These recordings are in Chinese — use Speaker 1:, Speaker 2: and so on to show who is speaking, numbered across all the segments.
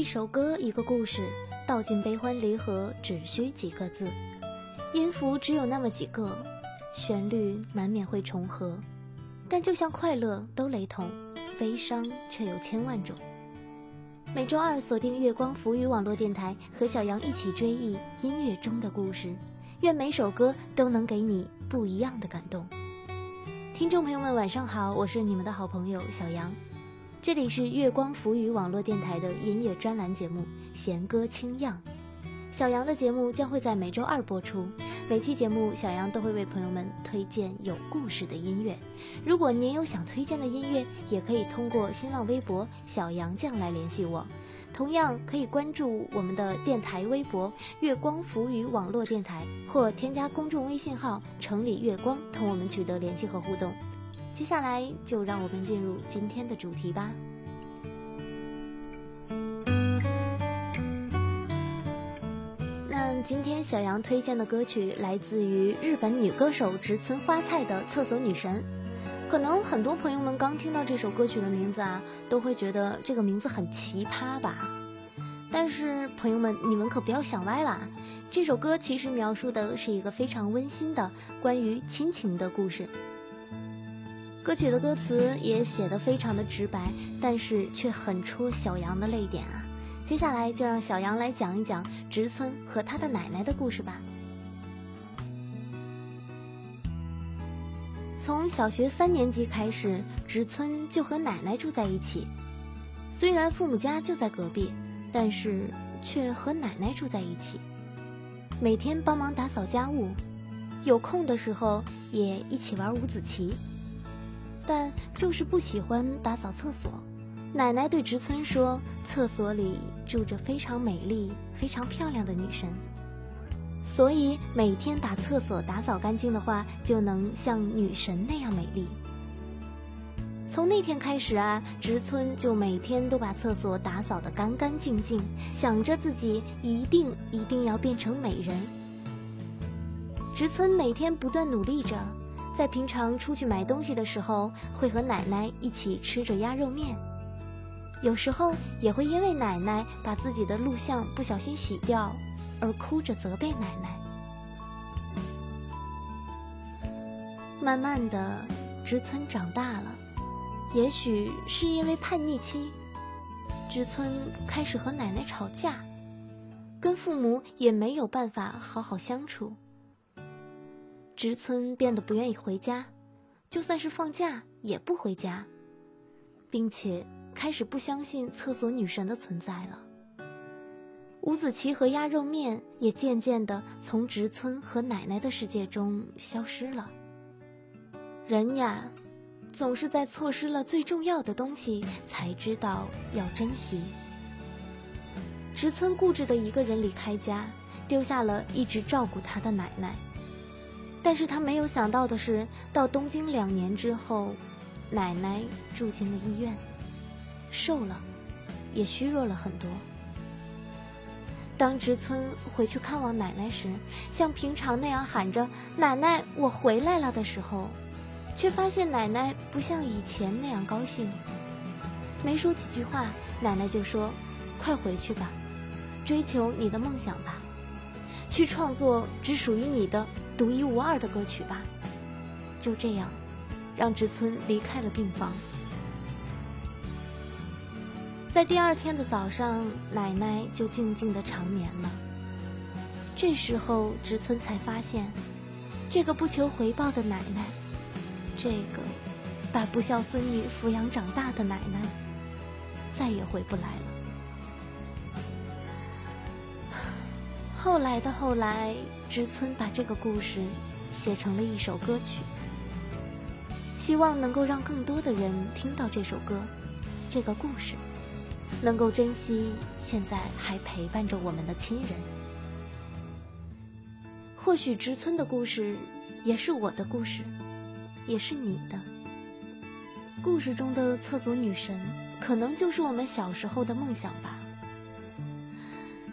Speaker 1: 一首歌，一个故事，道尽悲欢离合，只需几个字。音符只有那么几个，旋律难免会重合，但就像快乐都雷同，悲伤却有千万种。每周二锁定月光浮语网络电台，和小杨一起追忆音乐中的故事。愿每首歌都能给你不一样的感动。听众朋友们，晚上好，我是你们的好朋友小杨。这里是月光浮语网络电台的音乐专栏节目《弦歌轻漾》，小杨的节目将会在每周二播出。每期节目，小杨都会为朋友们推荐有故事的音乐。如果您有想推荐的音乐，也可以通过新浪微博“小杨酱”来联系我。同样可以关注我们的电台微博“月光浮语网络电台”，或添加公众微信号“城里月光”同我们取得联系和互动。接下来就让我们进入今天的主题吧。那今天小杨推荐的歌曲来自于日本女歌手植村花菜的《厕所女神》。可能很多朋友们刚听到这首歌曲的名字啊，都会觉得这个名字很奇葩吧。但是朋友们，你们可不要想歪了。这首歌其实描述的是一个非常温馨的关于亲情的故事。歌曲的歌词也写得非常的直白，但是却很戳小杨的泪点啊！接下来就让小杨来讲一讲植村和他的奶奶的故事吧。从小学三年级开始，植村就和奶奶住在一起，虽然父母家就在隔壁，但是却和奶奶住在一起，每天帮忙打扫家务，有空的时候也一起玩五子棋。但就是不喜欢打扫厕所。奶奶对植村说：“厕所里住着非常美丽、非常漂亮的女神，所以每天把厕所打扫干净的话，就能像女神那样美丽。”从那天开始啊，植村就每天都把厕所打扫得干干净净，想着自己一定一定要变成美人。植村每天不断努力着。在平常出去买东西的时候，会和奶奶一起吃着鸭肉面，有时候也会因为奶奶把自己的录像不小心洗掉而哭着责备奶奶。慢慢的，植村长大了，也许是因为叛逆期，植村开始和奶奶吵架，跟父母也没有办法好好相处。植村变得不愿意回家，就算是放假也不回家，并且开始不相信厕所女神的存在了。五子棋和鸭肉面也渐渐地从植村和奶奶的世界中消失了。人呀，总是在错失了最重要的东西，才知道要珍惜。植村固执的一个人离开家，丢下了一直照顾他的奶奶。但是他没有想到的是，到东京两年之后，奶奶住进了医院，瘦了，也虚弱了很多。当植村回去看望奶奶时，像平常那样喊着“奶奶，我回来了”的时候，却发现奶奶不像以前那样高兴。没说几句话，奶奶就说：“快回去吧，追求你的梦想吧，去创作只属于你的。”独一无二的歌曲吧，就这样，让植村离开了病房。在第二天的早上，奶奶就静静的长眠了。这时候，植村才发现，这个不求回报的奶奶，这个把不孝孙女抚养长大的奶奶，再也回不来了。后来的后来，植村把这个故事写成了一首歌曲，希望能够让更多的人听到这首歌，这个故事，能够珍惜现在还陪伴着我们的亲人。或许植村的故事也是我的故事，也是你的。故事中的厕所女神，可能就是我们小时候的梦想吧。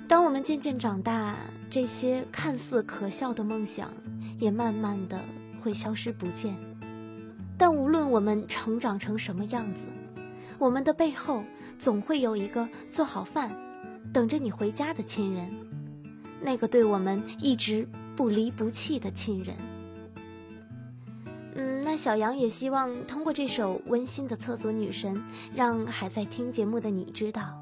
Speaker 1: 当我们渐渐长大，这些看似可笑的梦想，也慢慢的会消失不见。但无论我们成长成什么样子，我们的背后总会有一个做好饭，等着你回家的亲人，那个对我们一直不离不弃的亲人。嗯，那小杨也希望通过这首温馨的《厕所女神》，让还在听节目的你知道。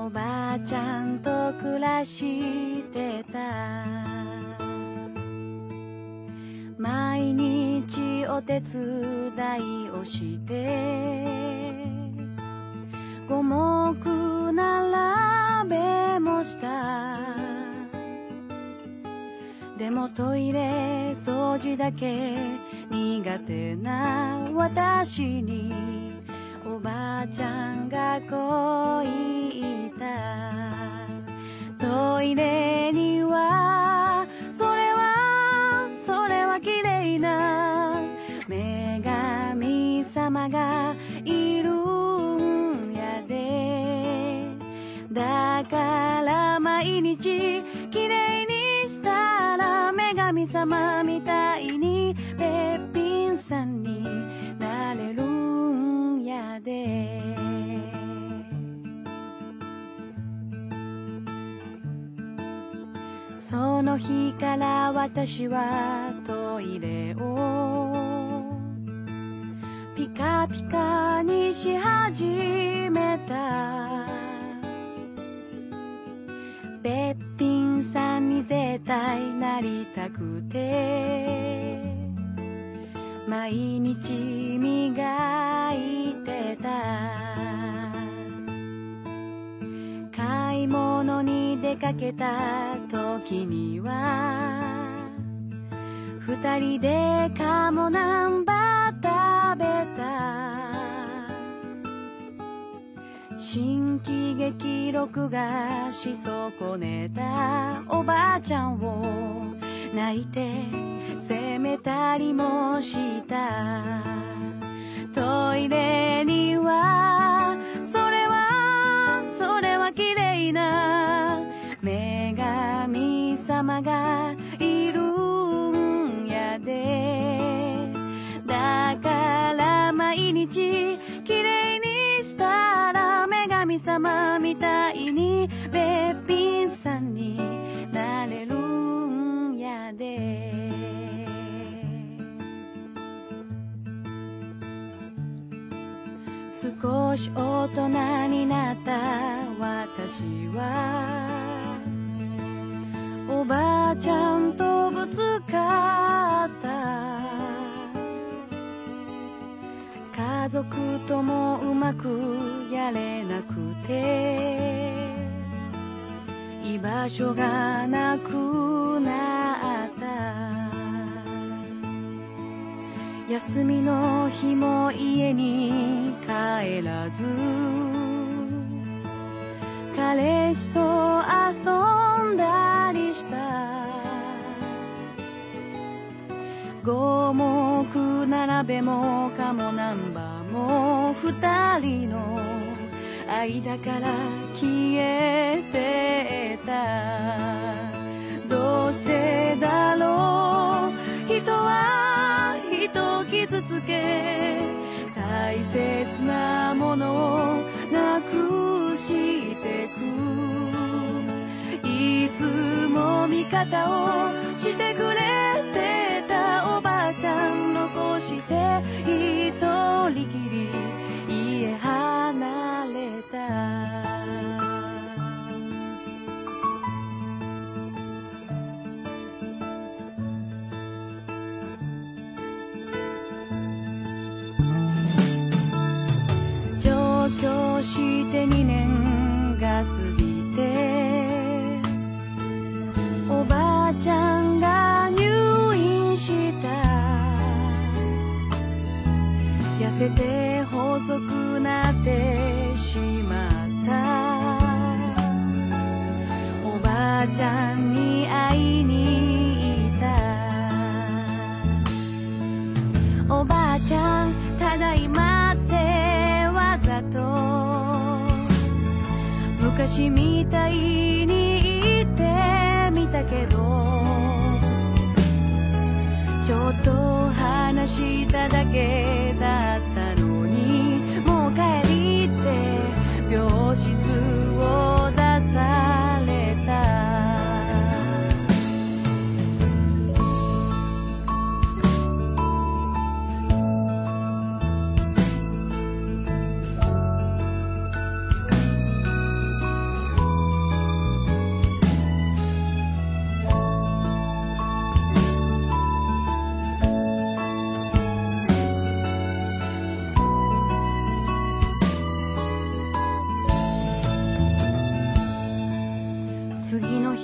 Speaker 2: おばあちゃんと暮らしてた毎日お手伝いをして五目並べもしたでもトイレ掃除だけ苦手な私におばあちゃんがこう言ったトイレにはそれはそれは綺麗な女神様がいるんやでだから毎日綺麗にしたら女神様みたい日から私はトイレをピカピカにし始めたべっぴんさんに絶対なりたくて毎日磨いてた買い物に出かけた時には二人でカモナンバー食べた新喜劇録画し損ねたおばあちゃんを泣いて責めたりもしたトイレにはそれはそれは綺麗な様がいるんやでだから毎日きれいにしたら女神様みたいにべっぴんさんになれるんやで少し大人になった私はおばあちゃんとぶつかった家族ともうまくやれなくて居場所がなくなった休みの日も家に帰らず彼氏と遊ん五目並べもかもナンバーも二人の間から消えてたどうしてだろう人は人を傷つけ大切なものをなくしてくいつも味方をしてくれてゃん残して一人きり痩せて細くなってしまったおばあちゃんに会いに行ったおばあちゃんただいまってわざと昔みたいに言ってみたけどちょっと話しただけ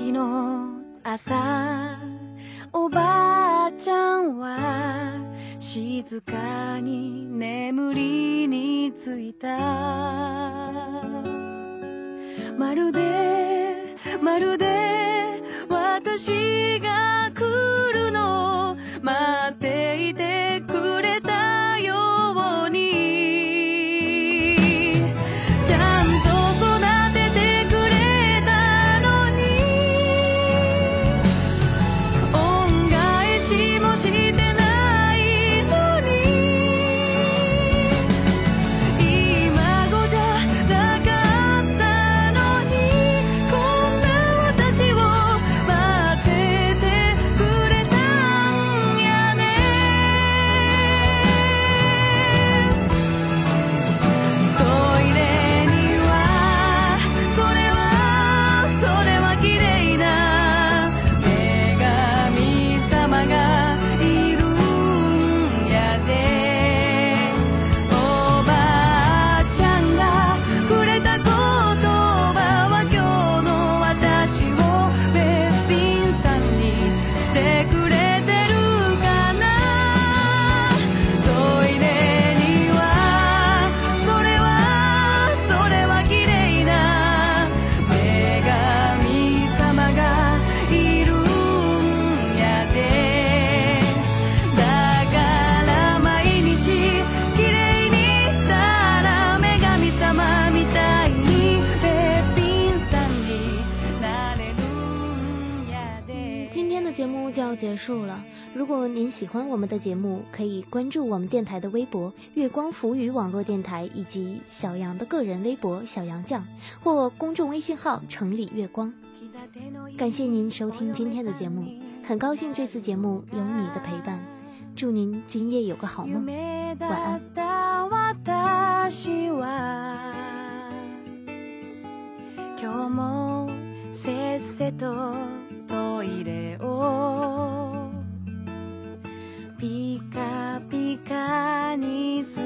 Speaker 2: 日の朝おばあちゃんは静かに眠りについたまるでまるで私が来る今
Speaker 1: 天的节目就要结束了。如果您喜欢我们的节目，可以关注我们电台的微博“月光浮语网络电台”以及小杨的个人微博“小杨酱”或公众微信号“城里月光”。感谢您收听今天的节目，很高兴这次节目有你的陪伴。祝您今夜有个好梦，晚安。
Speaker 2: イレをピカピカにする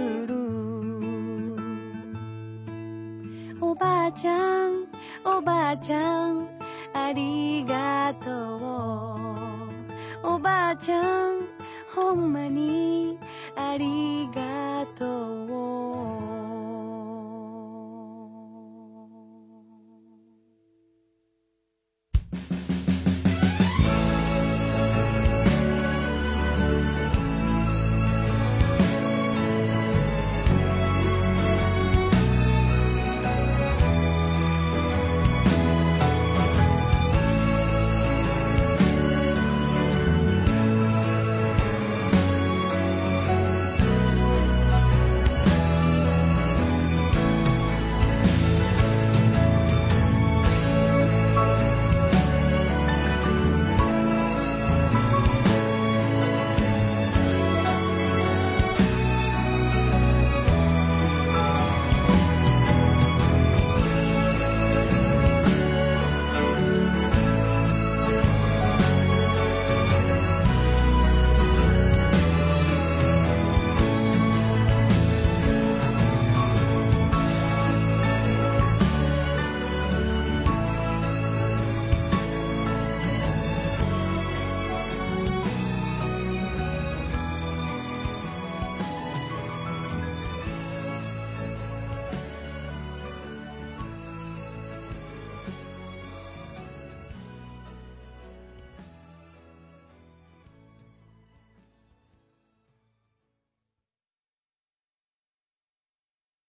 Speaker 2: おばあちゃんおばあちゃんありがとうおばあちゃんほんまにありがとう